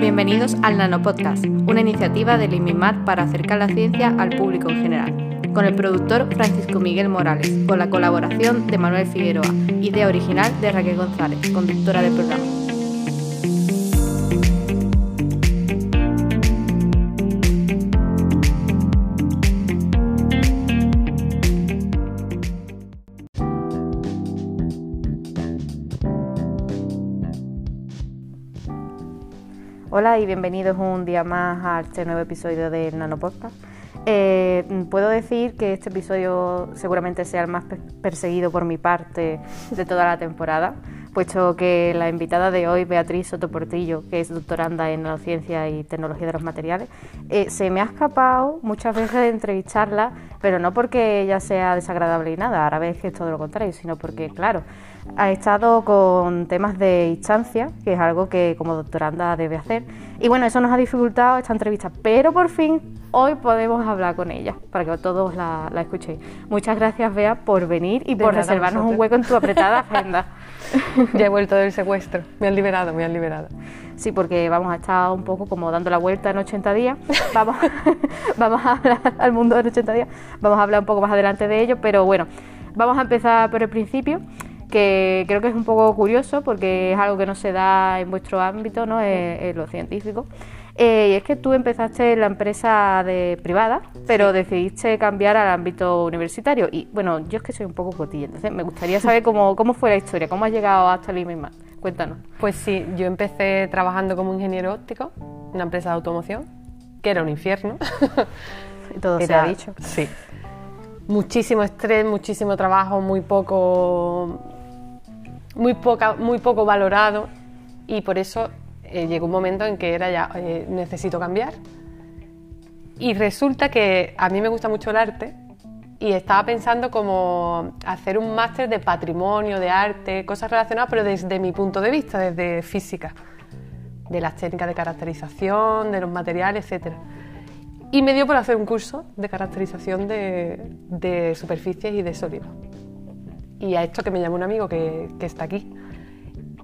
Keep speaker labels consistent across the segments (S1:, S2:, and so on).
S1: Bienvenidos al Nanopodcast, una iniciativa del IMIMAT para acercar la ciencia al público en general, con el productor Francisco Miguel Morales, con la colaboración de Manuel Figueroa, idea original de Raquel González, conductora del programa. Hola y bienvenidos un día más a este nuevo episodio de Nanopodcast. Eh, puedo decir que este episodio seguramente sea el más perseguido por mi parte de toda la temporada, puesto que la invitada de hoy, Beatriz Sotoportillo, que es doctoranda en Nanociencia y Tecnología de los Materiales, eh, se me ha escapado muchas veces de entrevistarla, pero no porque ella sea desagradable y nada, ahora ves que es todo lo contrario, sino porque, claro, ha estado con temas de instancia, que es algo que como doctoranda debe hacer. Y bueno, eso nos ha dificultado esta entrevista, pero por fin hoy podemos hablar con ella, para que todos la, escuchéis. Muchas gracias, Bea, por venir y por reservarnos un hueco en tu apretada agenda.
S2: ya he vuelto del secuestro, me han liberado, me han liberado.
S1: Sí, porque vamos a estar un poco como dando la vuelta en 80 días. Vamos, vamos a hablar al mundo en 80 días. Vamos a hablar un poco más adelante de ello, pero bueno, vamos a empezar por el principio que creo que es un poco curioso porque es algo que no se da en vuestro ámbito, ¿no? en, lo científico. Eh, y es que tú empezaste en la empresa de privada, pero decidiste cambiar al ámbito universitario. Y bueno, yo es que soy un poco cotilla, entonces me gustaría saber cómo, cómo fue la historia, cómo has llegado hasta el IMIMAT. Cuéntanos.
S2: Pues sí, yo empecé trabajando como ingeniero óptico en una empresa de automoción, que era un infierno.
S1: Y todo se ha dicho.
S2: Sí. Muchísimo estrés, muchísimo trabajo, muy poco muy, poca, muy poco valorado y por eso eh, llegó un momento en que era ya, eh, necesito cambiar. Y resulta que a mí me gusta mucho el arte y estaba pensando como hacer un máster de patrimonio, de arte, cosas relacionadas, pero desde mi punto de vista, desde física, de las técnicas de caracterización, de los materiales, etc. Y me dio por hacer un curso de caracterización de, de superficies y de sólidos. Y a esto que me llamó un amigo que, que está aquí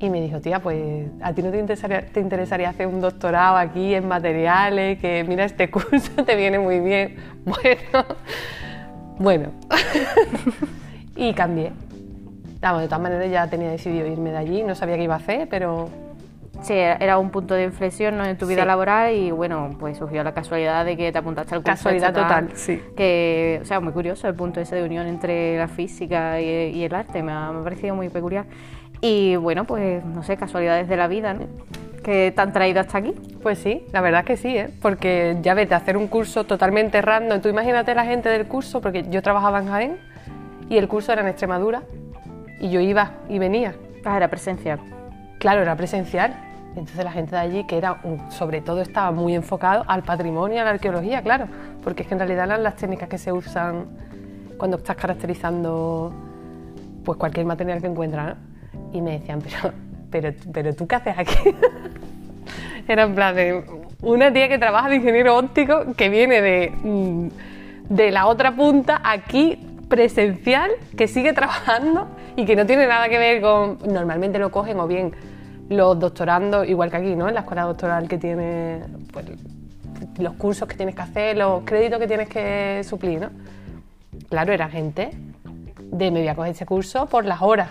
S2: y me dijo, tía, pues a ti no te interesaría, te interesaría hacer un doctorado aquí en materiales, que mira, este curso te viene muy bien. Bueno, bueno. y cambié. De todas maneras ya tenía decidido irme de allí, no sabía qué iba a hacer, pero
S1: Sí, era un punto de inflexión en tu vida laboral y bueno, pues surgió la casualidad de que te apuntaste al
S2: curso. Casualidad este total, sí.
S1: Que, o sea, muy curioso el punto ese de unión entre la física y, el arte, me ha, parecido muy peculiar. Y bueno, pues no sé, casualidades de la vida, ¿no? que te han traído hasta aquí.
S2: Pues sí, la verdad que sí, ¿eh? porque ya vete, hacer un curso totalmente random, tú imagínate la gente del curso, porque yo trabajaba en Jaén y el curso era en Extremadura y yo iba y venía.
S1: Ah, era presencial.
S2: Claro, era presencial. Entonces la gente de allí, que era, sobre todo estaba muy enfocado al patrimonio, a la arqueología, claro, porque es que en realidad eran las técnicas que se usan cuando estás caracterizando pues cualquier material que encuentras, Y me decían, pero, pero, pero tú qué haces aquí? era en plan de una tía que trabaja de ingeniero óptico que viene de, mm, de la otra punta aquí presencial, que sigue trabajando y que no tiene nada que ver con... Normalmente lo cogen o bien los doctorandos, igual que aquí, ¿no? En la escuela doctoral que tiene pues, los cursos que tienes que hacer, los créditos que tienes que suplir, ¿no? Claro, era gente de me voy a coger ese curso por las horas.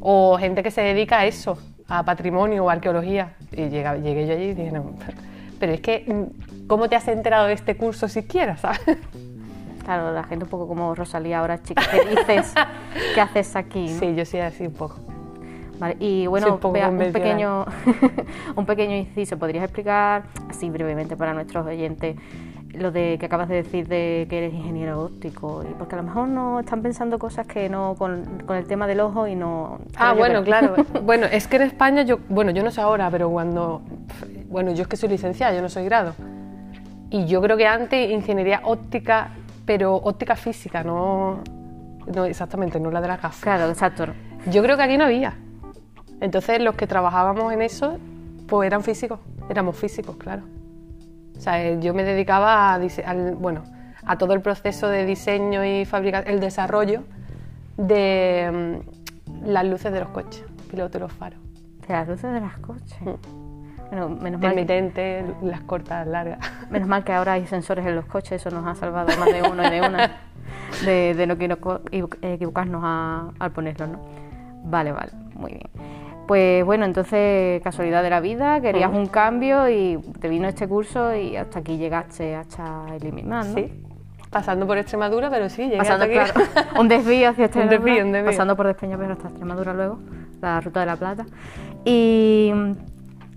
S2: O gente que se dedica a eso, a patrimonio o arqueología. Y llegué yo allí y dije, no, pero es que, mm, ¿cómo te has enterado de este curso siquiera, sabes?
S1: Claro, la gente un poco como Rosalía ahora, chica, ¿qué dices? ¿Qué haces aquí?
S2: Sí, yo sí así un poco.
S1: Y bueno, un, pequeño, un pequeño inciso, ¿podrías explicar así brevemente para nuestros oyentes lo de que acabas de decir de que eres ingeniero óptico? Y porque a lo mejor no están pensando cosas que no con, con el tema del ojo y no...
S2: Ah, bueno, claro. bueno, es que en España yo, bueno, yo no sé ahora, pero cuando, bueno, yo es que soy licenciada, yo no soy grado. Y yo creo que antes ingeniería óptica, pero óptica física, no, no exactamente, no la de la gafas.
S1: Claro, exacto.
S2: Yo creo que aquí no había. Entonces los que trabajábamos en eso, pues eran físicos, éramos físicos, claro. O sea, eh, yo me dedicaba a, bueno, a todo el proceso de diseño y fabricación, el desarrollo de mm, las luces de los coches, pilotos y los faros.
S1: De las luces de los coches.
S2: Mm.
S1: Bueno, menos mal, que,
S2: las cortas, largas.
S1: menos mal que ahora hay sensores en los coches, eso nos ha salvado más de uno y de una de, de no equivocarnos a- al ponerlo, ¿no? Vale, vale, muy bien. Pues bueno, entonces, casualidad de la vida, querías un cambio y te vino este curso y hasta aquí llegaste, hasta eliminar, ¿no?
S2: Sí. Pasando por Extremadura, pero sí, llegué
S1: Pasando,
S2: hasta aquí.
S1: claro, un desvío hacia Extremadura,
S2: desvío, un desvío.
S1: pasando por Despeñaperro hasta Extremadura luego, la ruta de la Plata. Y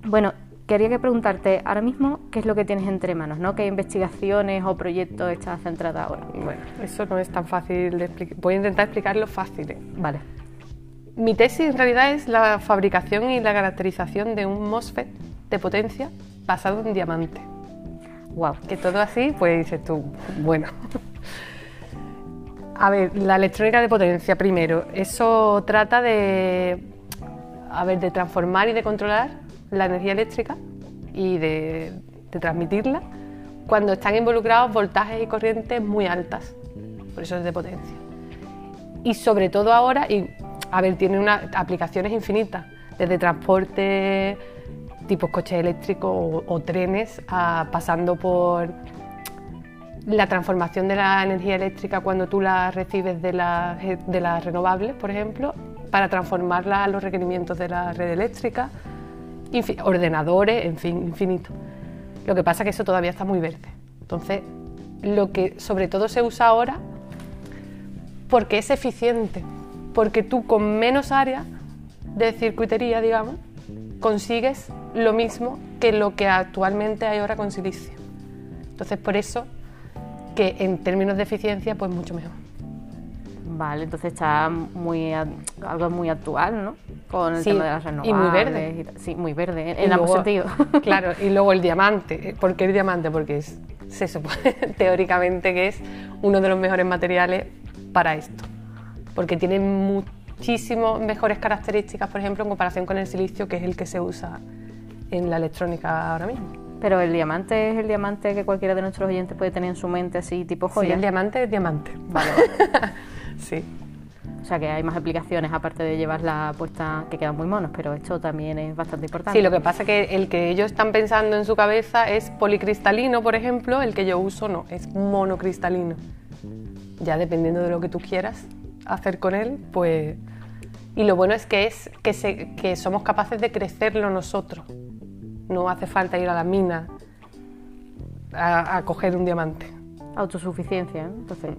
S1: bueno, quería que preguntarte ahora mismo qué es lo que tienes entre manos, ¿no? ¿Qué investigaciones o proyectos estás centrada ahora?
S2: Bueno, eso no es tan fácil de explicar. Voy a intentar explicarlo fácil. ¿eh?
S1: Vale.
S2: Mi tesis en realidad es la fabricación y la caracterización de un MOSFET de potencia basado en diamante.
S1: Wow.
S2: Que todo así, pues dices tú, bueno. A ver, la electrónica de potencia primero. Eso trata de, a ver, de transformar y de controlar la energía eléctrica y de, de transmitirla cuando están involucrados voltajes y corrientes muy altas. Por eso es de potencia. Y sobre todo ahora, y, a ver, tiene unas aplicaciones infinitas, desde transporte tipo coches eléctricos o, trenes, pasando por la transformación de la energía eléctrica cuando tú la recibes de las de las renovables, por ejemplo, para transformarla a los requerimientos de la red eléctrica, ordenadores, en fin, infinito. Lo que pasa es que eso todavía está muy verde. Entonces, lo que sobre todo se usa ahora porque es eficiente, porque tú con menos área de circuitería, digamos, consigues lo mismo que lo que actualmente hay ahora con silicio. Entonces, por eso que en términos de eficiencia, pues mucho mejor.
S1: Vale, entonces está muy algo muy actual, ¿no? Con el
S2: Sí,
S1: tema de las
S2: y muy
S1: renovables.
S2: verde.
S1: y. Sí, muy verde, en,
S2: Y
S1: ambos
S2: luego-
S1: sentidos.
S2: Claro, y luego el diamante. ¿Por qué el diamante? Porque es, se supone teóricamente que es uno de los mejores materiales para esto. Porque tiene muchísimo mejores características, por ejemplo, en comparación con el silicio, que es el que se usa en la electrónica ahora mismo.
S1: Pero el diamante es el diamante que cualquiera de nuestros oyentes puede tener en su mente así, tipo
S2: Sí,
S1: joya.
S2: el diamante es diamante.
S1: Vale.
S2: Sí.
S1: O sea que hay más aplicaciones aparte de llevarla puesta que quedan muy monos, pero esto también es bastante importante.
S2: Sí, lo que pasa es que el que ellos están pensando en su cabeza es policristalino, por ejemplo, el que yo uso no, es monocristalino. Ya dependiendo de lo que tú quieras hacer con él, pues... Y lo bueno es que, es que, se- que somos capaces de crecerlo nosotros. No hace falta ir a la mina a, a coger un diamante.
S1: Autosuficiencia, ¿no? Entonces,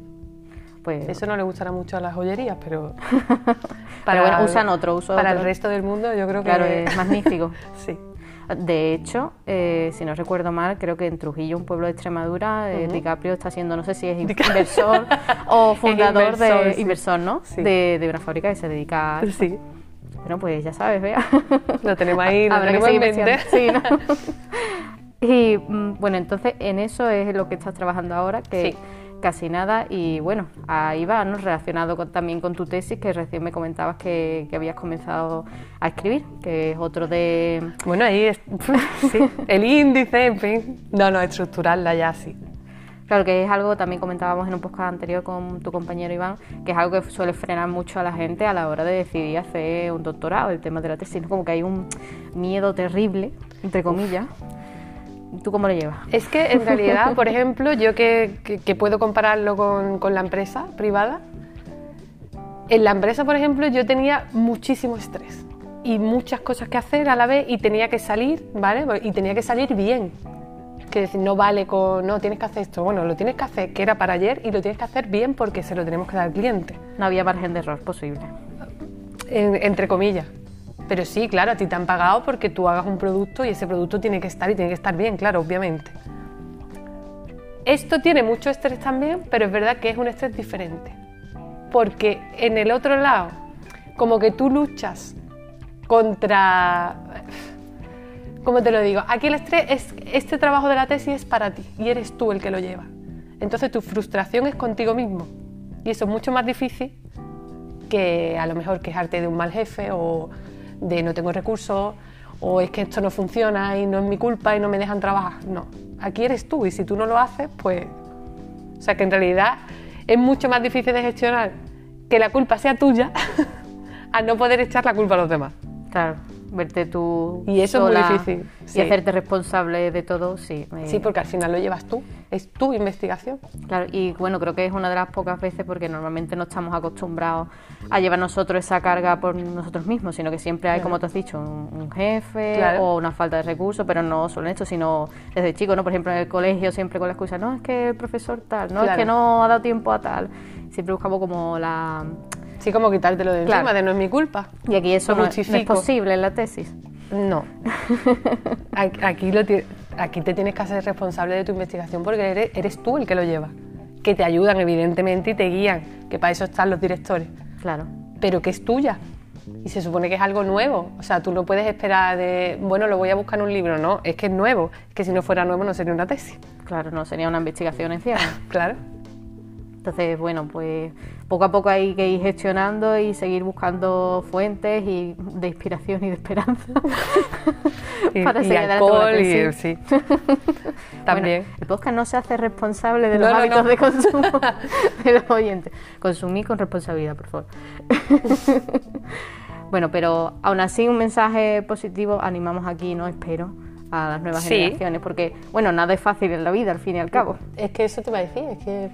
S1: pues...
S2: Eso no le gustará mucho a las joyerías, pero...
S1: Pero bueno, usan otro, uso
S2: Para
S1: otro.
S2: el resto del mundo yo creo que...
S1: Claro, es magnífico.
S2: sí.
S1: De hecho, eh, si no recuerdo mal, creo que en Trujillo, un pueblo de Extremadura, eh, DiCaprio está siendo, no sé si es in- inversor o fundador
S2: inversor,
S1: de
S2: sí.
S1: inversor, ¿no?
S2: Sí.
S1: De, de una fábrica que se dedica a...
S2: Sí.
S1: Bueno, pues ya sabes, vea.
S2: Lo tenemos ahí, lo
S1: Habrá que
S2: tenemos en.
S1: Sí, ¿no? Y mm, bueno, entonces en eso es lo que estás trabajando ahora, que
S2: Sí.
S1: Casi nada. Y bueno, ahí va, ¿no? Relacionado con- también con tu tesis, que recién me comentabas que, que habías comenzado a escribir, que es otro de...
S2: Bueno, ahí es, sí, el índice, en fin. No, no, estructurarla ya sí.
S1: Claro, que es algo, también comentábamos en un podcast anterior con tu compañero Iván, que es algo que suele frenar mucho a la gente a la hora de decidir hacer un doctorado, el tema de la tesis, ¿no? Como que hay un miedo terrible, entre comillas. ¿Tú cómo lo llevas?
S2: Es que en realidad, por ejemplo, yo que, que- que puedo compararlo con, con la empresa privada, en la empresa, por ejemplo, yo tenía muchísimo estrés y muchas cosas que hacer a la vez y tenía que salir, ¿vale? Y tenía que salir bien. Que decir, no vale con, no, tienes que hacer esto. Bueno, lo tienes que hacer, que era para ayer, y lo tienes que hacer bien porque se lo tenemos que dar al cliente.
S1: No había margen de error posible.
S2: En- entre comillas. Pero sí, claro, a ti te han pagado porque tú hagas un producto y ese producto tiene que estar y tiene que estar bien, claro, obviamente. Esto tiene mucho estrés también, pero es verdad que es un estrés diferente. Porque en el otro lado, como que tú luchas contra... ¿Cómo te lo digo? Aquí el estrés es, este trabajo de la tesis es para ti y eres tú el que lo lleva. Entonces tu frustración es contigo mismo. Y eso es mucho más difícil que a lo mejor quejarte de un mal jefe o de no tengo recursos o es que esto no funciona y no es mi culpa y no me dejan trabajar. No, aquí eres tú y si tú no lo haces, pues... O sea que en realidad es mucho más difícil de gestionar que la culpa sea tuya a no poder echar la culpa a los demás.
S1: Claro. Verte tú
S2: Y eso es muy
S1: sola
S2: difícil,
S1: y hacerte responsable de todo, sí. me-
S2: Sí, porque al final lo llevas tú, es tu investigación.
S1: Claro, y bueno, creo que es una de las pocas veces porque normalmente no estamos acostumbrados a llevar nosotros esa carga por nosotros mismos, sino que siempre hay, como tú has dicho, un, un jefe
S2: Claro.
S1: o una falta de recursos, pero no solo en esto, sino desde chico, ¿no? Por ejemplo, en el colegio siempre con la excusa, no, es que el profesor tal, no, es que no ha dado tiempo a tal. Siempre buscamos como la...
S2: Sí, como quitártelo de
S1: Claro.
S2: encima, de no es mi culpa.
S1: Y aquí eso no, es- no es posible en la tesis.
S2: No. Aquí, lo te tienes que hacer responsable de tu investigación porque eres, eres tú el que lo lleva. Que te ayudan, evidentemente, y te guían, que para eso están los directores.
S1: Claro.
S2: Pero que es tuya. Y se supone que es algo nuevo. O sea, tú no puedes esperar de, bueno, lo voy a buscar en un libro. No, es que es nuevo. Es que si no fuera nuevo no sería una tesis.
S1: Claro, no sería una investigación en cierre.
S2: Claro.
S1: Entonces, bueno, pues poco a poco hay que ir gestionando y seguir buscando fuentes y de inspiración y de esperanza
S2: Y,
S1: para
S2: y
S1: seguir adelante tesis.
S2: sí. También.
S1: Bueno, el podcast no se hace responsable de los
S2: No, no,
S1: hábitos
S2: no.
S1: de consumo de los oyentes. Consumir con responsabilidad, por favor. bueno, pero aún así un mensaje positivo animamos aquí, ¿no? Espero a las nuevas
S2: Sí.
S1: generaciones, porque, bueno, nada es fácil en la vida, al fin y al cabo.
S2: Es que eso te iba a decir, es que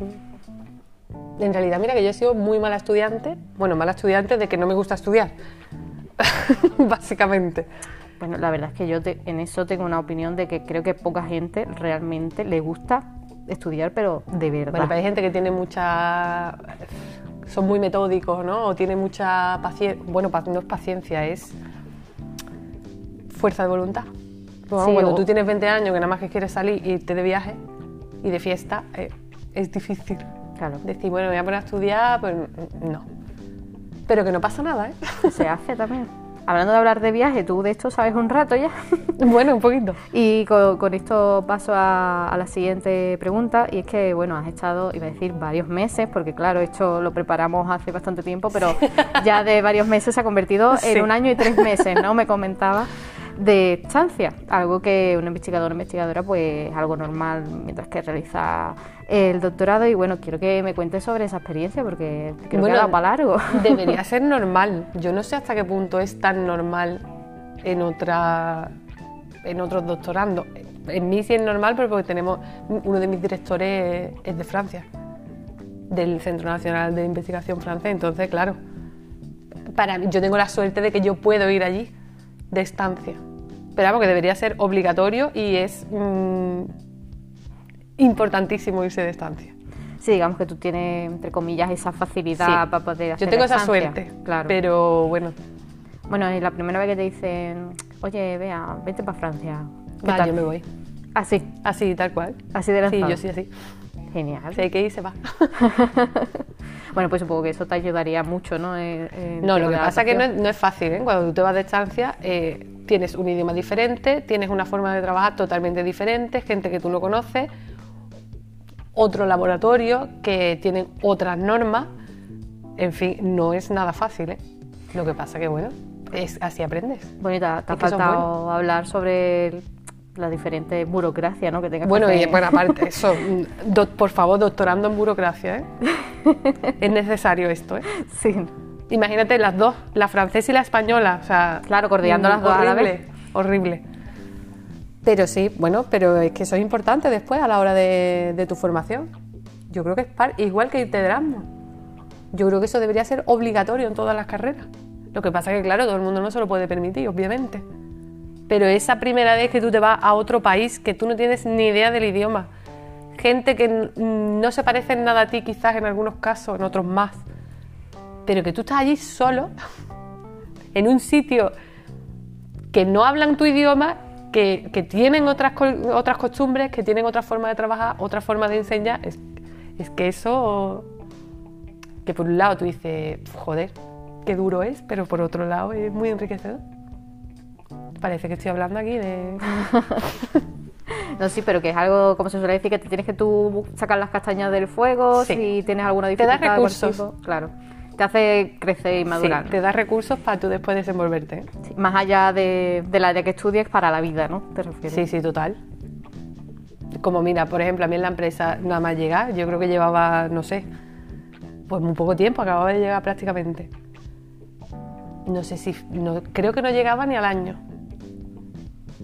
S2: en realidad mira que yo he sido muy mala estudiante, bueno, mala estudiante de que no me gusta estudiar, básicamente.
S1: Bueno, la verdad es que yo te- en eso tengo una opinión de que creo que poca gente realmente le gusta estudiar, pero de verdad.
S2: Bueno, pero hay gente que tiene mucha... son muy metódicos, ¿no? O tiene mucha paciencia, bueno, no es paciencia, es fuerza de voluntad. Bueno,
S1: Sí,
S2: cuando
S1: o-
S2: tú tienes 20 años que nada más que quieres salir y irte de viaje y de fiesta, eh, es difícil.
S1: Claro,
S2: Decir, bueno, me voy a poner a estudiar, pues no. Pero que no pasa nada, ¿eh?
S1: se hace también. Hablando de hablar de viaje, tú de esto sabes un rato ya.
S2: bueno, un poquito.
S1: Y con, con esto paso a, a la siguiente pregunta, y es que, bueno, has estado, iba a decir, varios meses, porque claro, esto lo preparamos hace bastante tiempo, pero ya de varios meses se ha convertido
S2: Sí.
S1: en un año y tres meses, ¿no? Me comentaba de estancia, algo que un investigador o investigadora, pues es algo normal mientras que realiza el doctorado, y bueno, quiero que me cuentes sobre esa experiencia, porque creo
S2: Bueno,
S1: que ha dado para largo.
S2: Debería ser normal. Yo no sé hasta qué punto es tan normal en otra en otros doctorandos. En mí sí es normal, pero porque tenemos uno de mis directores es de Francia, del Centro Nacional de Investigación francés. Entonces, claro, para mí, yo tengo la suerte de que yo puedo ir allí de estancia. Pero vamos, que debería ser obligatorio y es mm, importantísimo irse de estancia.
S1: Sí, digamos que tú tienes, entre comillas, esa facilidad
S2: Sí.
S1: para poder hacer
S2: Yo tengo esa suerte,
S1: Claro.
S2: pero bueno,
S1: Bueno, y la primera vez que te dicen, oye, vea, vete para Francia. ¿qué
S2: va, yo me voy.
S1: Así,
S2: Así, tal cual.
S1: así de
S2: Sí,
S1: lanzado.
S2: yo sí, así.
S1: Genial.
S2: Hay que ir, se va.
S1: Bueno, pues supongo que eso te ayudaría mucho, ¿no? En- en
S2: No, lo que pasa es que no es,
S1: adaptación.
S2: no es fácil, ¿eh? Cuando tú te vas de estancia, eh, tienes un idioma diferente, tienes una forma de trabajar totalmente diferente, gente que tú no conoces, otro laboratorio que tienen otras normas. En fin, no es nada fácil, ¿eh? Lo que pasa que, bueno, es, así aprendes.
S1: Y te, ha- faltado hablar sobre el- la diferente burocracia, ¿no? Que tengas
S2: Bueno,
S1: que
S2: y
S1: hacer.
S2: bueno, aparte, eso, mm, do- por favor, doctorando en burocracia, ¿eh? es necesario esto, ¿eh?
S1: Sí.
S2: Imagínate las dos, la francesa y la española, o sea...
S1: Claro, coordinando las dos a la
S2: horrible,
S1: vez.
S2: Horrible. Pero sí, bueno, pero es que eso es importante después a la hora de, de tu formación. Yo creo que es par- igual que irte de Erasmus. Yo creo que eso debería ser obligatorio en todas las carreras. Lo que pasa es que, claro, todo el mundo no se lo puede permitir, obviamente. Pero esa primera vez que tú te vas a otro país, que tú no tienes ni idea del idioma, gente que no se parece nada a ti quizás en algunos casos, en otros más, pero que tú estás allí solo, en un sitio que no hablan tu idioma, que, que tienen otras, otras costumbres, que tienen otra forma de trabajar, otra forma de enseñar, es, es que eso, que por un lado tú dices, joder, qué duro es, pero por otro lado es muy enriquecedor. Parece que estoy hablando aquí de...
S1: No, sí, pero que es algo, como se suele decir, que te tienes que tú sacar las castañas del fuego
S2: Sí.
S1: si tienes alguna
S2: Te da
S1: dificultad. de cualquier
S2: recursos.
S1: tipo. Claro. Te hace crecer y madurar.
S2: Sí, te da recursos para tú después desenvolverte.
S1: Sí, Más allá de, del área que estudies para la vida, ¿no? Te refieres.
S2: Sí, sí, total. Como mira, por ejemplo, a mí en la empresa nada más llegar, yo creo que llevaba, no sé, pues muy poco tiempo, acababa de llegar prácticamente. no sé si, no, creo que no llegaba ni al año.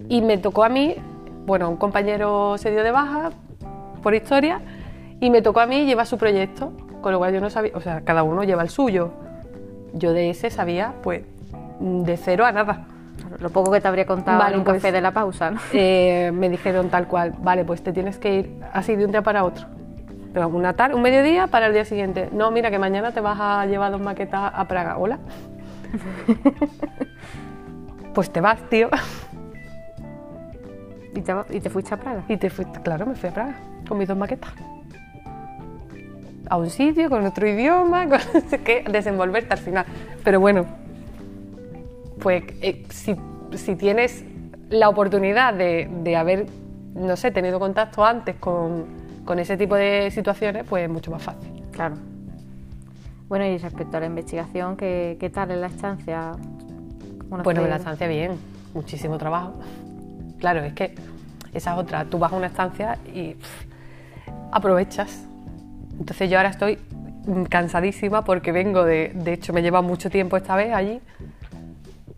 S2: Y me tocó a mí, bueno, un compañero se dio de baja por historia y me tocó a mí llevar su proyecto, con lo cual yo no sabía, o sea, cada uno lleva el suyo. Yo de ese sabía, pues, de cero a nada.
S1: Lo poco que te habría contado
S2: Vale,
S1: en un
S2: pues,
S1: café de la pausa, ¿no?
S2: Eh, me dijeron tal cual, vale, pues te tienes que ir así de un día para otro. Pero una tarde, un mediodía para el día siguiente. No, mira que mañana te vas a llevar dos maquetas a Praga. Hola. pues te vas, tío.
S1: ¿Y te, y te fuiste a Praga?
S2: Y te fuiste, claro, me fui a Praga con mis dos maquetas. A un sitio, con otro idioma, con qué, desenvolverte al final. Pero bueno, pues eh, si, si tienes la oportunidad de, de haber, no sé, tenido contacto antes con, con ese tipo de situaciones, pues es mucho más fácil.
S1: Claro. Bueno, y respecto a la investigación, ¿qué, qué tal en la estancia? ¿Cómo nos
S2: Bueno,
S1: fue?
S2: en la estancia bien, muchísimo trabajo. Claro, es que esa es otra. Tú vas a una estancia y aprovechas. Entonces yo ahora estoy cansadísima porque vengo de, de hecho me lleva mucho tiempo esta vez allí,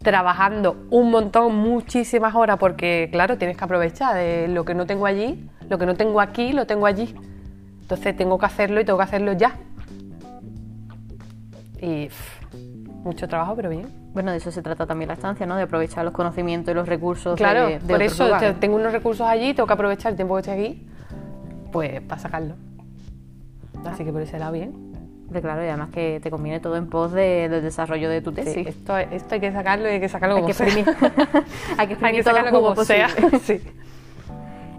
S2: trabajando un montón, muchísimas horas, porque claro, tienes que aprovechar de lo que no tengo allí, lo que no tengo aquí, lo tengo allí. Entonces tengo que hacerlo y tengo que hacerlo ya. Y mucho trabajo, pero bien.
S1: Bueno, de eso se trata también la estancia, ¿no? De aprovechar los conocimientos y los recursos
S2: Claro,
S1: de, de
S2: por eso
S1: lugares.
S2: te- tengo unos recursos allí, tengo que aprovechar el tiempo que estoy aquí, pues para sacarlo. Así que por ese lado bien.
S1: Hombre, claro, y además que te conviene todo en pos de- del desarrollo de tu
S2: Sí,
S1: tesis.
S2: esto, esto hay que sacarlo y hay que sacarlo
S1: hay,
S2: como
S1: que
S2: sea.
S1: hay que
S2: Hay sacarlo como sea. Sí.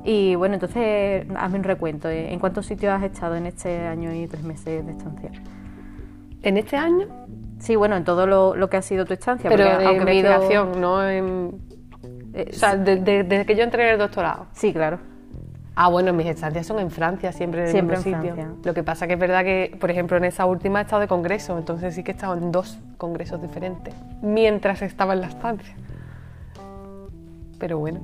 S1: Y bueno, entonces hazme un recuento. ¿En cuántos sitios has estado en este año y tres meses de estancia?
S2: En este año,
S1: Sí, bueno, en todo lo, lo que ha sido tu estancia.
S2: pero
S1: porque
S2: de
S1: aunque he ido-
S2: investigación, no en...
S1: eh,
S2: O sea, de- de- desde que yo entré en el doctorado.
S1: sí, claro.
S2: Ah, bueno, mis estancias son en Francia, siempre en el
S1: Siempre
S2: mismo
S1: en
S2: sitio.
S1: Francia.
S2: Lo que pasa que es verdad que, por ejemplo, en esa última he estado de congreso, entonces sí que he estado en dos congresos diferentes, mientras estaba en la estancia. Pero bueno,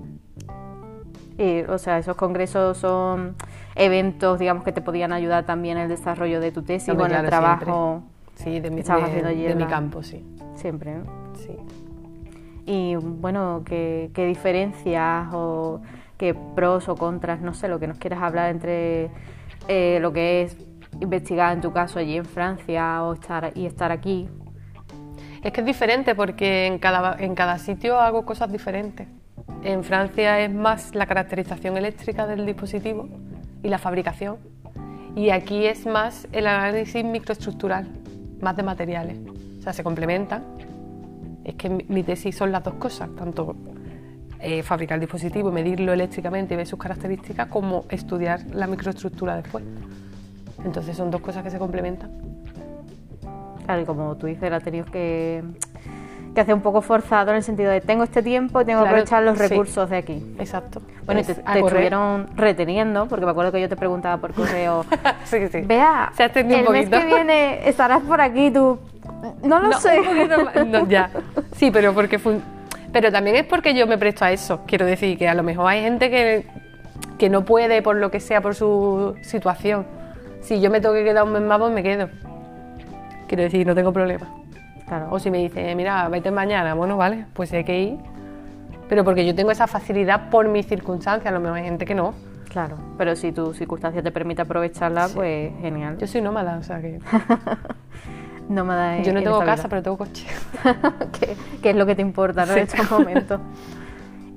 S1: Y, o sea, esos congresos son eventos, digamos, que te podían ayudar también en el desarrollo de tu tesis o en el trabajo.
S2: Sí, de mi,
S1: Estabas
S2: de-
S1: haciendo
S2: mi campo, sí.
S1: Siempre, ¿no?
S2: sí.
S1: Y bueno, ¿qué, qué diferencias o qué pros o contras, no sé, lo que nos quieras hablar entre eh, lo que es investigar en tu caso allí en Francia o estar y estar aquí?
S2: Es que es diferente porque en cada, en cada sitio hago cosas diferentes. En Francia es más la caracterización eléctrica del dispositivo y la fabricación. Y aquí es más el análisis microestructural, más de materiales. O sea, se complementan. Es que mi, tesis son las dos cosas, tanto eh, fabricar el dispositivo medirlo eléctricamente y ver sus características, como estudiar la microestructura después. Entonces son dos cosas que se complementan.
S1: Claro, y como tú dices, tenido que, que hacer un poco forzado en el sentido de tengo este tiempo y tengo que
S2: Claro,
S1: aprovechar los
S2: sí.
S1: recursos de aquí.
S2: Exacto.
S1: Bueno, y te, te estuvieron reteniendo, porque me acuerdo que yo te preguntaba por correo,
S2: sí, sí.
S1: vea,
S2: Se
S1: el
S2: un
S1: mes que viene estarás por aquí, tú, no lo
S2: No,
S1: sé.
S2: no, ya. Sí, pero porque fue- pero también es porque yo me presto a eso. Quiero decir que a lo mejor hay gente que, que no puede por lo que sea, por su situación. Si yo me tengo que quedar un mes más, pues me quedo. Quiero decir, no tengo problema.
S1: Claro.
S2: O si me dice, mira, vete mañana, bueno, vale, pues hay que ir. Pero porque yo tengo esa facilidad por mis circunstancias, a lo mejor hay gente que no.
S1: Claro, pero si tu circunstancia te permite aprovecharla, pues genial.
S2: Yo soy nómada, o sea que.
S1: no me da
S2: Yo no
S1: en
S2: tengo casa,
S1: vida.
S2: pero tengo coche.
S1: que, que es lo que te importa ¿no?
S2: Sí.
S1: en estos momentos.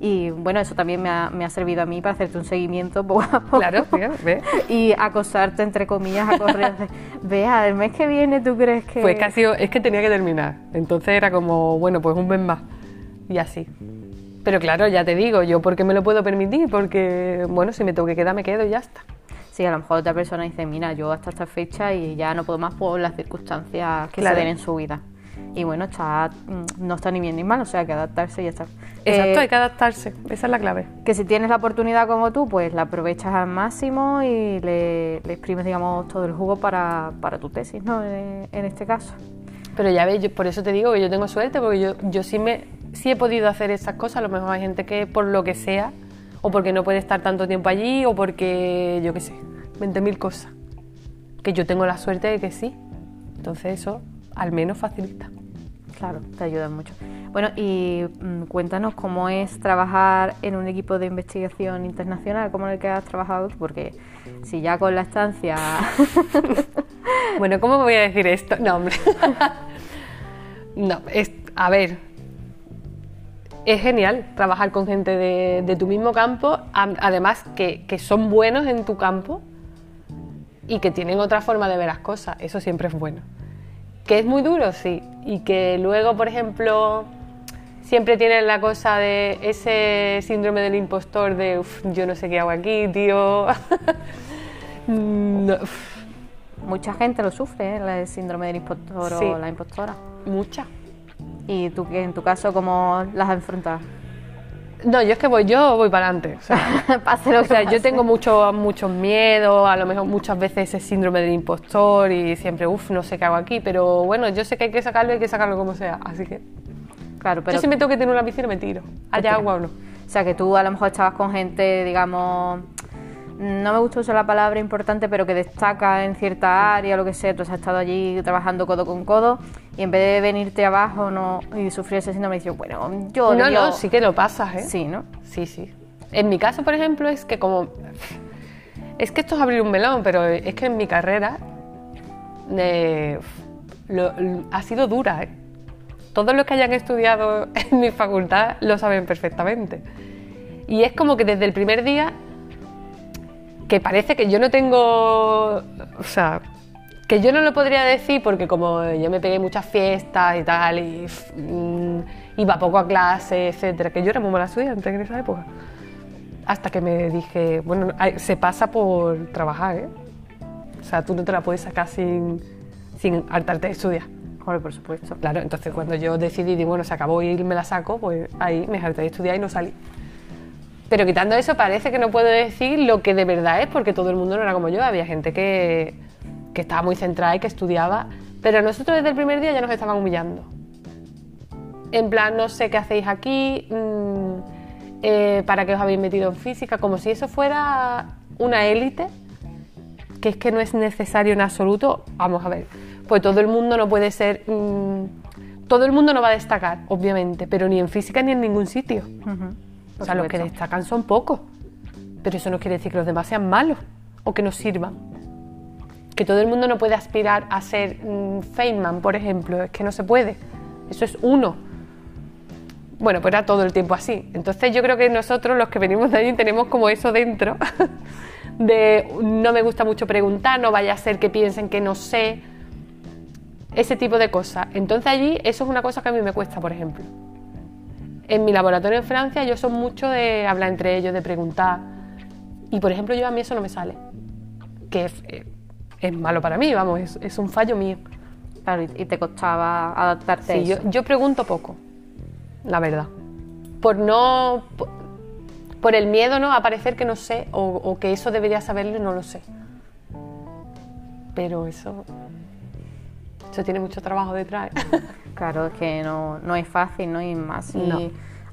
S1: Y bueno, eso también me ha, me ha servido a mí para hacerte un seguimiento poco a poco.
S2: Claro, mira, ve.
S1: Y acosarte, entre comillas, a correr. Vea, el mes que viene tú crees que...
S2: Pues sido- es que tenía que terminar. Entonces era como, bueno, pues un mes más. Y así. Pero claro, ya te digo, yo porque me lo puedo permitir, porque, bueno, si me tengo que quedar, me quedo y ya está.
S1: Sí, a lo mejor otra persona dice, mira, yo hasta esta fecha y ya no puedo más por las circunstancias que
S2: Claro.
S1: se den en su vida. Y bueno, está, mm, no está ni bien ni mal, o sea, que adaptarse y ya está.
S2: Exacto,
S1: Eh,
S2: hay que adaptarse. Esa es la clave.
S1: que si tienes la oportunidad como tú, pues la aprovechas al máximo y le, le exprimes, digamos, todo el jugo para, para tu tesis, ¿no? En, en este caso.
S2: Pero ya ves, yo- por eso te digo que yo tengo suerte, porque yo, yo sí, me, sí he podido hacer esas cosas. A lo mejor hay gente que por lo que sea, o porque no puede estar tanto tiempo allí, o porque, yo qué sé, 20.000 cosas. Que yo tengo la suerte de que sí. Entonces eso al menos facilita.
S1: Claro, te ayudan mucho. Bueno, y mm, cuéntanos cómo es trabajar en un equipo de investigación internacional como el que has trabajado porque si ya con la estancia...
S2: bueno, ¿cómo voy a decir esto? No, hombre. no, es, a ver, es genial trabajar con gente de, tu mismo campo, además que, que, son buenos en tu campo y que tienen otra forma de ver las cosas, eso siempre es bueno. Que es muy duro, sí, y que luego, por ejemplo, siempre tienen la cosa de ese síndrome del impostor de yo no sé qué hago aquí, tío.
S1: Mucha gente lo sufre, ¿eh? el síndrome del impostor o la impostora.
S2: Mucha.
S1: ¿Y tú en tu caso cómo las has enfrentado?
S2: No, yo es que voy, yo voy para adelante. O sea, yo tengo mucho, muchos miedos, a lo mejor muchas veces ese síndrome del impostor y siempre, uff, no sé qué hago aquí, pero bueno, yo sé que hay que sacarlo y hay que sacarlo como sea, así que... Claro, pero... Yo si me tengo que tener una piscina me tiro, haya agua o no.
S1: O sea, que tú a lo mejor estabas con gente, digamos, no me gusta usar la palabra importante, pero que destaca en cierta área, lo que sea, tú has estado allí trabajando codo con codo y en vez de venirte abajo no, y sufrir ese síndrome, dices, bueno, yo...
S2: No, no, sí que lo pasas, ¿eh?
S1: Sí, ¿no?
S2: Sí, sí. En mi caso, por ejemplo, es que como... Es que esto es abrir un melón, pero es que en mi carrera eh, ha sido dura, ¿eh? Todos los que hayan estudiado en mi facultad lo saben perfectamente. Y es como que desde el primer día que parece que yo no tengo, o sea, que yo no lo podría decir porque como yo me pegué muchas fiestas y tal, y mm, iba poco a clase, etcétera, que yo era muy mala estudiante en esa época. Hasta que me dije, bueno, se pasa por trabajar, ¿eh? O sea, tú no te la puedes sacar sin, sin hartarte de estudiar.
S1: Joder, por supuesto.
S2: Claro, entonces cuando yo decidí, bueno, se acabó y me la saco, pues ahí me harté de estudiar y no salí. Pero quitando eso, parece que no puedo decir lo que de verdad es, porque todo el mundo no era como yo. Había gente que, que estaba muy centrada y que estudiaba. Pero nosotros desde el primer día ya nos estaban humillando. En plan, no sé qué hacéis aquí, mm, eh, para qué os habéis metido en física, como si eso fuera una élite, que es que no es necesario en absoluto. Vamos a ver, pues todo el mundo no puede ser. Mm, todo el mundo no va a destacar, obviamente, pero ni en física ni en ningún sitio. O sea, los que destacan son pocos. Pero eso no quiere decir que los demás sean malos o que no sirvan. Que todo el mundo no puede aspirar a ser mm, Feynman, por ejemplo. Es que no se puede. Eso es uno. Bueno, pues era todo el tiempo así. Entonces yo creo que nosotros, los que venimos de allí, tenemos como eso dentro. de no me gusta mucho preguntar, no vaya a ser que piensen que no sé. Ese tipo de cosas. Entonces allí eso es una cosa que a mí me cuesta, por ejemplo. En mi laboratorio en Francia yo soy mucho de hablar entre ellos, de preguntar. Y por ejemplo yo a mí eso no me sale. Que es, eh, malo para mí, vamos, es, un fallo mío.
S1: Claro, y te costaba adaptarte
S2: sí, Yo, pregunto poco, la verdad. Por no... Por, el miedo, ¿no? A parecer que no sé o, o que eso debería saberlo y no lo sé. Pero eso... Eso tiene mucho trabajo detrás.
S1: Claro, es que no, no es fácil, ¿no? Y más si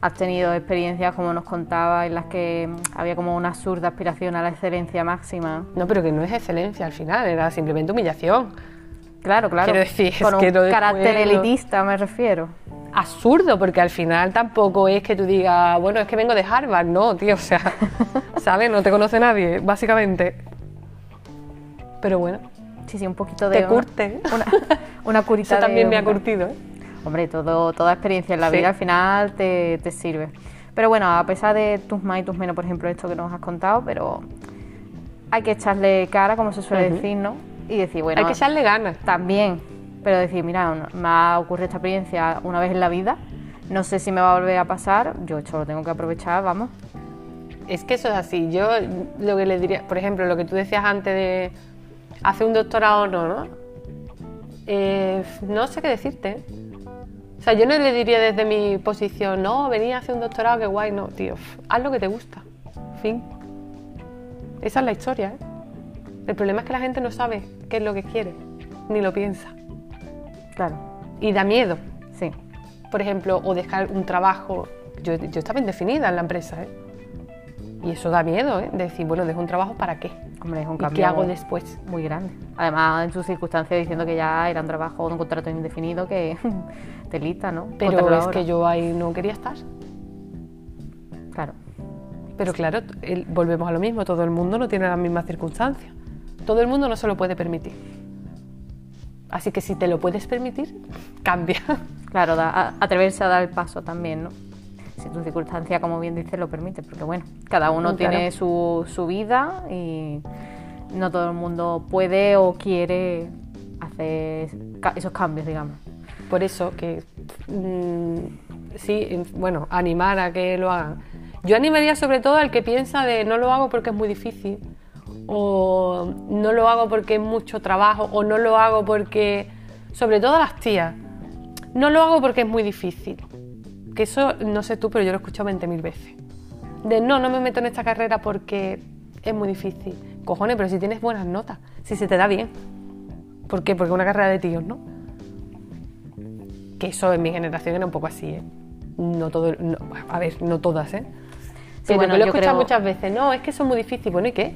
S1: has tenido experiencias, como nos contaba, en las que había como una absurda aspiración a la excelencia máxima.
S2: No, pero que no es excelencia al final, era simplemente humillación.
S1: Claro, claro.
S2: Quiero decir,
S1: Con un carácter elitista me refiero.
S2: Absurdo, porque al final tampoco es que tú digas, bueno, es que vengo de Harvard, no, tío, o sea, ¿sabes? No te conoce nadie, básicamente. Pero bueno.
S1: Sí, sí, un poquito de...
S2: Te curte.
S1: Una, una curita
S2: Eso también me ha curtido, ¿eh?
S1: Hombre, todo, toda experiencia en la vida al final te, te, sirve. Pero bueno, a pesar de tus más y tus menos, por ejemplo, esto que nos has contado, pero hay que echarle cara, como se suele decir, ¿no? Y decir, bueno...
S2: Hay que echarle ganas.
S1: También, pero decir, mira, me ha ocurrido esta experiencia una vez en la vida, no sé si me va a volver a pasar, yo esto lo tengo que aprovechar, vamos.
S2: Es que eso es así. Yo lo que le diría, por ejemplo, lo que tú decías antes de hacer un doctorado o no, ¿no? Eh, no sé qué decirte. O sea, yo no le diría desde mi posición, no, venía a hacer un doctorado, qué guay, no, tío, haz lo que te gusta, fin. Esa es la historia, ¿eh? El problema es que la gente no sabe qué es lo que quiere, ni lo piensa.
S1: Claro.
S2: Y da miedo.
S1: Sí.
S2: Por ejemplo, o dejar un trabajo. Yo, yo estaba indefinida en la empresa, ¿eh? Y eso da miedo, ¿eh? De decir, bueno, dejo un trabajo para qué.
S1: Hombre, es un
S2: ¿Y
S1: cambio
S2: qué hago después?
S1: muy grande. Además, en sus circunstancias diciendo que ya era un trabajo, un contrato indefinido que te lista, ¿no?
S2: Pero
S1: Contarlo
S2: es
S1: ahora.
S2: que yo ahí no quería estar.
S1: Claro.
S2: Pero claro, el- volvemos a lo mismo, todo el mundo no tiene las mismas circunstancias. Todo el mundo no se lo puede permitir. Así que si te lo puedes permitir, cambia.
S1: Claro, da- a- atreverse a dar el paso también, ¿no? Si tu circunstancia, como bien dices, lo permite, porque bueno, cada uno
S2: claro.
S1: tiene su, su vida y no todo el mundo puede o quiere hacer esos cambios, digamos.
S2: Por eso que mm, sí, en- bueno, animar a que lo hagan. Yo animaría sobre todo al que piensa de no lo hago porque es muy difícil, o no lo hago porque es mucho trabajo, o no lo hago porque, sobre todo a las tías, no lo hago porque es muy difícil. Que eso, no sé tú, pero yo lo he escuchado 20.000 veces. De no, no me meto en esta carrera porque es muy difícil. Cojones, pero si tienes buenas notas, si se te da bien. ¿Por qué? Porque es una carrera de tíos, ¿no? Que eso en mi generación era un poco así, ¿eh? No todo, no- a ver, no todas, ¿eh? Pero
S1: bueno,
S2: lo he escuchado
S1: creo-
S2: muchas veces, no, es que eso es muy difícil, bueno, ¿y qué?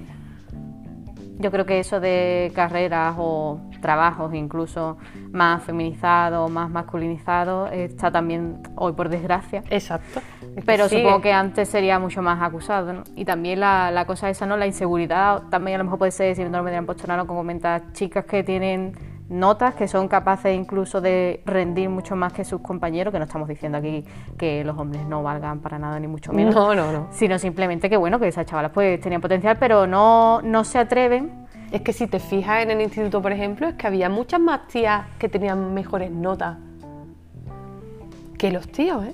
S1: Yo creo que eso de carreras o trabajos incluso más feminizados, más masculinizados, está también hoy por desgracia.
S2: Exacto.
S1: Pero supongo que antes sería mucho más acusado, ¿no? Y también la, la cosa esa, ¿no? La inseguridad, también a lo mejor puede ser síndrome de Ampochonano, como comentas, chicas que tienen notas, que son capaces incluso de rendir mucho más que sus compañeros, que no estamos diciendo aquí que los hombres no valgan para nada, ni mucho menos.
S2: No, no, no.
S1: Sino simplemente que, bueno, que esas chavalas pues tenían potencial, pero no, no se atreven.
S2: Es que si te fijas en el instituto, por ejemplo, es que había muchas más tías que tenían mejores notas que los tíos, ¿eh?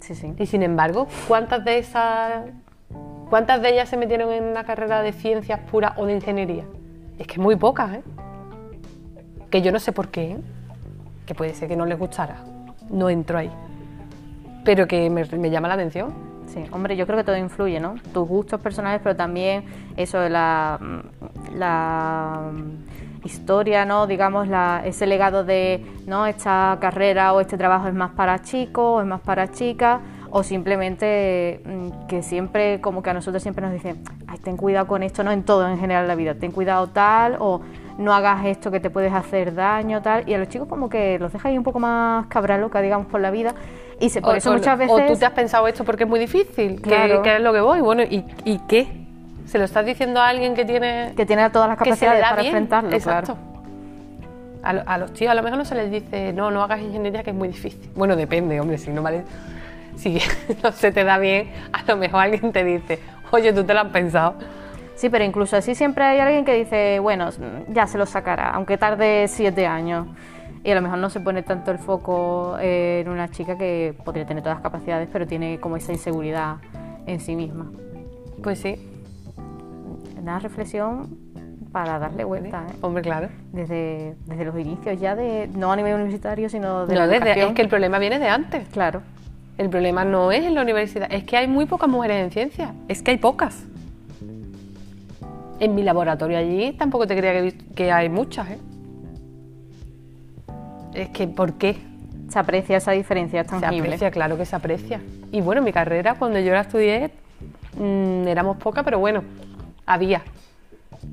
S1: Sí, sí.
S2: Y sin embargo, ¿cuántas de esas, cuántas de ellas se metieron en una carrera de ciencias puras o de ingeniería? Es que muy pocas, ¿eh? Que yo no sé por qué, ¿eh? que puede ser que no les gustara, no entro ahí, pero que me, me llama la atención.
S1: Sí, hombre, yo creo que todo influye, ¿no? Tus gustos personales, pero también eso de la, la mm, historia, ¿no? Digamos, la, ese legado de, ¿no? Esta carrera o este trabajo es más para chicos o es más para chicas, o simplemente mm, que siempre, como que a nosotros siempre nos dicen, ay, ten cuidado con esto, ¿no? En todo en general en la vida, ten cuidado tal, o no hagas esto que te puedes hacer daño, tal, y a los chicos como que los deja ahí un poco más cabra loca, digamos, por la vida, y se, por
S2: O-
S1: eso muchas veces...
S2: O tú te has pensado esto porque es muy difícil, que,
S1: Claro.
S2: que es lo que voy. Bueno, ¿y, y qué? ¿Se lo estás diciendo a alguien que tiene
S1: que tiene todas las capacidades
S2: da
S1: para
S2: bien?
S1: enfrentarlo,
S2: Exacto.
S1: claro.
S2: A, lo- a los tíos a lo mejor no se les dice, no, no hagas ingeniería que es muy difícil. Bueno, depende, hombre, si no vale, si no se te da bien, a lo mejor alguien te dice, oye, tú te lo has pensado.
S1: Sí, pero incluso así siempre hay alguien que dice, bueno, ya se lo sacará, aunque tarde siete años. Y a lo mejor no se pone tanto el foco en una chica que podría tener todas las capacidades, pero tiene como esa inseguridad en sí misma.
S2: Pues sí,
S1: Una reflexión para darle vuelta, ¿eh?
S2: hombre, claro.
S1: desde, desde los inicios ya, de no a nivel universitario, sino de
S2: No,
S1: la
S2: desde- es que el problema viene de antes.
S1: Claro,
S2: El problema no es en la universidad, es que hay muy pocas mujeres en ciencia, es que hay pocas. En mi laboratorio allí tampoco te creía que, que hay muchas, ¿eh? Es que, ¿por qué?
S1: se aprecia esa diferencia, es
S2: Se
S1: tangible.
S2: aprecia, claro que se aprecia. Y bueno, mi carrera, cuando yo la estudié, mm, éramos pocas, pero bueno, había.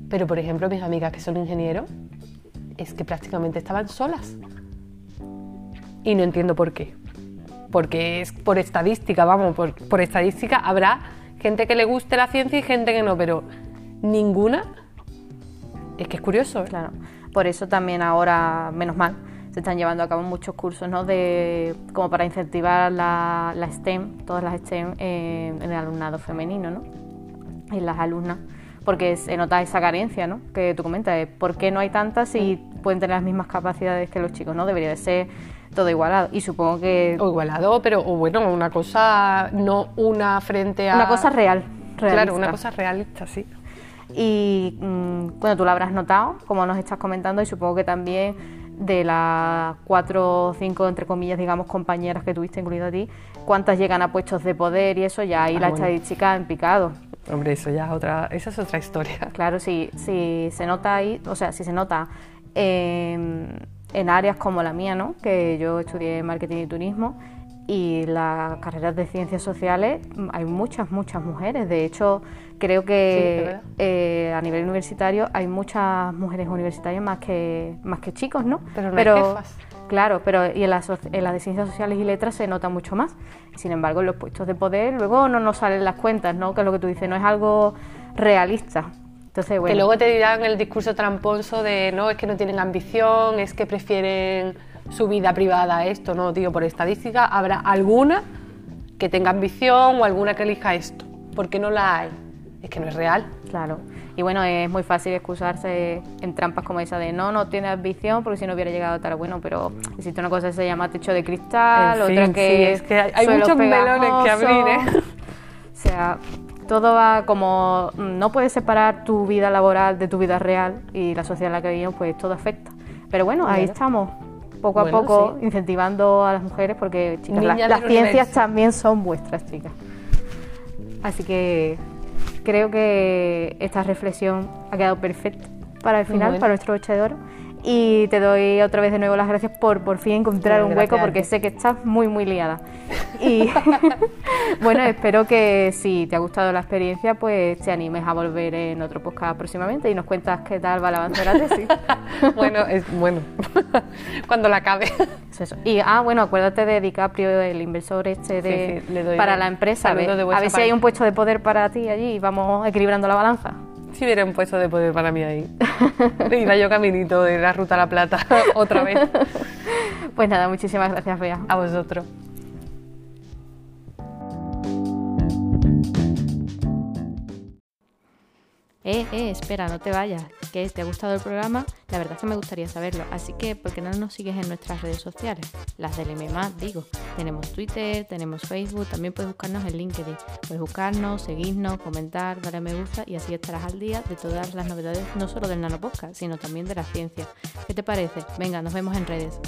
S2: Pero, por ejemplo, mis amigas que son ingenieros, es que prácticamente estaban solas. Y no entiendo por qué. Porque es por estadística, vamos, por, por estadística habrá gente que le guste la ciencia y gente que no, pero ninguna. Es que es curioso, ¿eh?
S1: Claro, por eso también ahora, menos mal, se están llevando a cabo muchos cursos, ¿no? De, como para incentivar la, la STEM, todas las STEM eh, en el alumnado femenino, ¿no? En las alumnas, porque se nota esa carencia, ¿no? Que tú comentas, de ¿por qué no hay tantas si pueden tener las mismas capacidades que los chicos, ¿no? Debería de ser todo igualado. Y supongo que
S2: O igualado, pero o bueno, una cosa, no una frente a.
S1: una cosa real,
S2: Claro,
S1: realista.
S2: una cosa realista, sí.
S1: Y mm, bueno, tú lo habrás notado, como nos estás comentando, y supongo que también de las cuatro o cinco, entre comillas, digamos, compañeras que tuviste, incluido a ti, ¿cuántas llegan a puestos de poder y eso? Ya ahí
S2: Ah,
S1: la
S2: bueno.
S1: estadística en picado.
S2: Hombre, eso ya es otra, esa es otra historia.
S1: Claro, si, si se nota ahí, o sea, si se nota en, en áreas como la mía, ¿no? Que yo estudié marketing y turismo y las carreras de ciencias sociales mm, hay muchas, muchas mujeres. De hecho, creo que eh, a nivel universitario hay muchas mujeres universitarias más que, más que chicos, ¿no?
S2: Pero no
S1: Claro, pero y en las en la de ciencias sociales y letras se nota mucho más. Sin embargo, en los puestos de poder luego no nos salen las cuentas, ¿no? Que es lo que tú dices, no es algo realista. Entonces, bueno.
S2: Que luego te dirán el discurso tramposo de no, es que no tienen ambición, es que prefieren su vida privada a esto, no, tío, por estadística habrá alguna que tenga ambición o alguna que elija esto. ¿Por qué no la hay? Es que no es real.
S1: Claro. Y bueno, es muy fácil excusarse en trampas como esa de no, no tiene ambición porque si no hubiera llegado estar bueno, pero existe una cosa que se llama techo de cristal, otra que
S2: es que hay, muchos melones que abrir, ¿eh?
S1: O sea, todo va como no puedes separar tu vida laboral de tu vida real y la sociedad en la que vivimos, pues todo afecta. Pero bueno, ahí estamos, poco a poco, incentivando a las mujeres porque, chicas, las ciencias también son vuestras, chicas. Así que creo que esta reflexión ha quedado perfecta para el final, para nuestro de oro. Y te doy otra vez de nuevo las gracias por por fin encontrar un hueco porque sé que estás muy, muy liada. Y bueno, espero que si te ha gustado la experiencia, pues te animes a volver en otro podcast próximamente y nos cuentas qué tal va el avance de la tesis.
S2: bueno, es bueno, cuando la acabe.
S1: Y ah, bueno, acuérdate de DiCaprio, el inversor este de, para la empresa. A ver, a ver si hay un puesto de poder para ti allí y vamos equilibrando la balanza.
S2: Si hubiera un puesto de poder para mí ahí. Ir yo caminito de la Ruta a la Plata otra vez.
S1: Pues nada, muchísimas gracias, Bea.
S2: A vosotros.
S1: Eh, eh, espera, no te vayas. ¿Que te ha gustado el programa? La verdad es que me gustaría saberlo. Así que, ¿por qué no nos sigues en nuestras redes sociales? Las del MMA, digo. Tenemos Twitter, tenemos Facebook, también puedes buscarnos en LinkedIn. Puedes buscarnos, seguirnos, comentar, darle me gusta y así estarás al día de todas las novedades, no solo del Nanopodcast, sino también de la ciencia. ¿Qué te parece? Venga, nos vemos en redes.